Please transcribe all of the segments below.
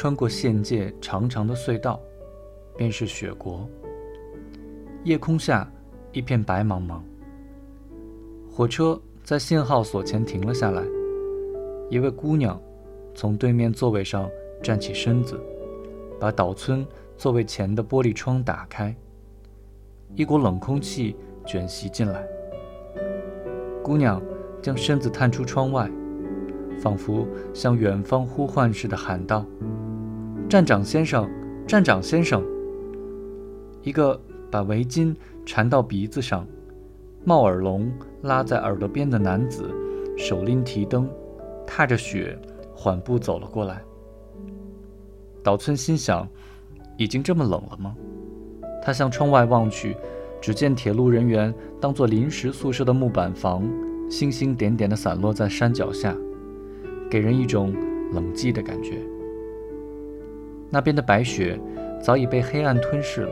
穿过县界长长的隧道，便是雪国。夜空下一片白茫茫。火车在信号所前停了下来，一位姑娘从对面座位上站起身子，把岛村座位前的玻璃窗打开，一股冷空气卷袭进来。姑娘将身子探出窗外，仿佛向远方呼唤似的喊道：“站长先生，站长先生！”一个把围巾缠到鼻子上。帽耳笼拉在耳朵边的男子，手拎提灯，踏着雪缓步走了过来。岛村心想：已经这么冷了吗？他向窗外望去，只见铁路人员当做临时宿舍的木板房，星星点点地散落在山脚下，给人一种冷寂的感觉。那边的白雪早已被黑暗吞噬了。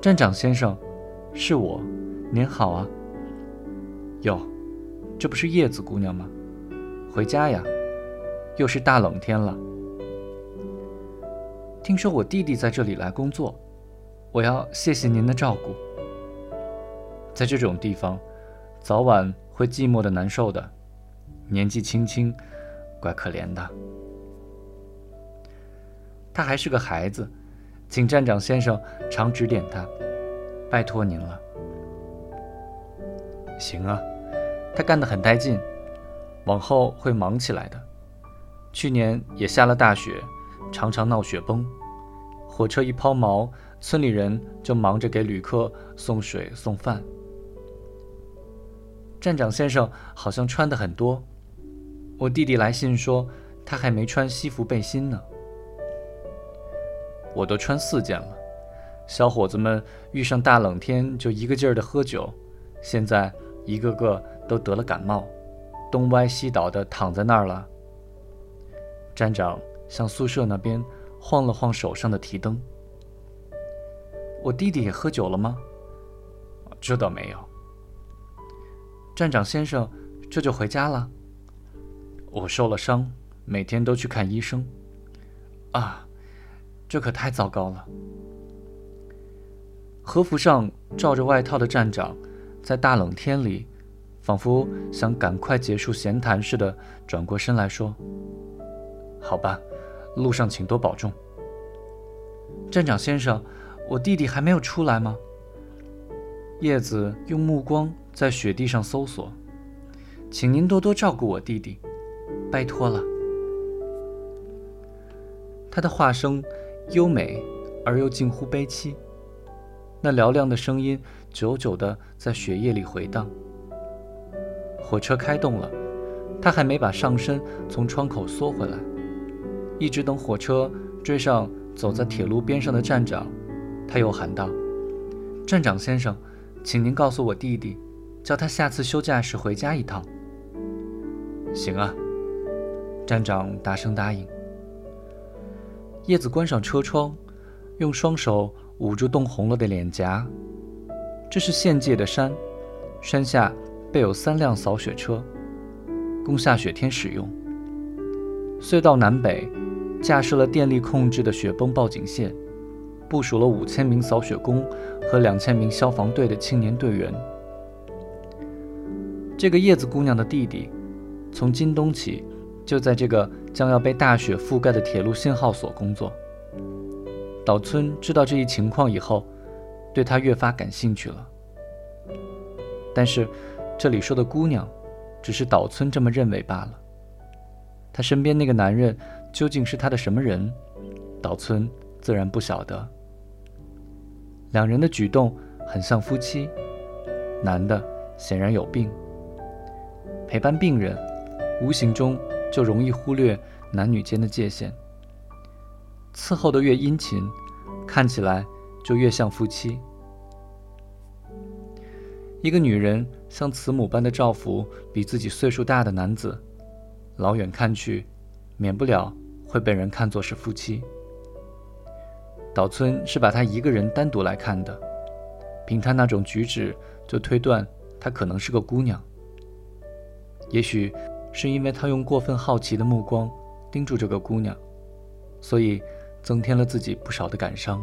站长先生，是我。您好啊，哟，这不是叶子姑娘吗？回家呀，又是大冷天了。听说我弟弟在这里来工作，我要谢谢您的照顾。在这种地方，早晚会寂寞的难受的，年纪轻轻，怪可怜的。他还是个孩子，请站长先生常指点他，拜托您了。行啊，他干得很带劲，往后会忙起来的。去年也下了大雪，常常闹雪崩。火车一抛锚，村里人就忙着给旅客送水送饭。站长先生好像穿的很多，我弟弟来信说他还没穿西服背心呢。我都穿四件了。小伙子们遇上大冷天就一个劲儿的喝酒，现在。一个个都得了感冒，东歪西倒的躺在那儿了。站长向宿舍那边晃了晃手上的提灯。我弟弟也喝酒了吗？这倒没有。站长先生这就回家了。我受了伤，每天都去看医生。啊，这可太糟糕了。和服上罩着外套的站长。在大冷天里，仿佛想赶快结束闲谈似的，转过身来说：“好吧，路上请多保重。”站长先生，我弟弟还没有出来吗？叶子用目光在雪地上搜索，请您多多照顾我弟弟，拜托了。他的话声优美而又近乎悲凄。那嘹亮的声音久久地在雪夜里回荡。火车开动了，他还没把上身从窗口缩回来，一直等火车追上走在铁路边上的站长，他又喊道：“站长先生，请您告诉我弟弟，叫他下次休假时回家一趟。”“行啊。”站长大声答应。叶子关上车窗，用双手。捂住冻红了的脸颊。这是县界的山，山下备有三辆扫雪车，供下雪天使用。隧道南北架设了电力控制的雪崩报警线，部署了五千名扫雪工和两千名消防队的青年队员。这个叶子姑娘的弟弟，从今冬起就在这个将要被大雪覆盖的铁路信号所工作。岛村知道这一情况以后，对他越发感兴趣了。但是，这里说的姑娘，只是岛村这么认为罢了。他身边那个男人究竟是他的什么人，岛村自然不晓得。两人的举动很像夫妻，男的显然有病。陪伴病人，无形中就容易忽略男女间的界限。伺候的越殷勤，看起来就越像夫妻。一个女人像慈母般的照拂比自己岁数大的男子，老远看去，免不了会被人看作是夫妻。岛村是把她一个人单独来看的，凭她那种举止，就推断她可能是个姑娘。也许是因为他用过分好奇的目光盯住这个姑娘。所以增添了自己不少的感伤。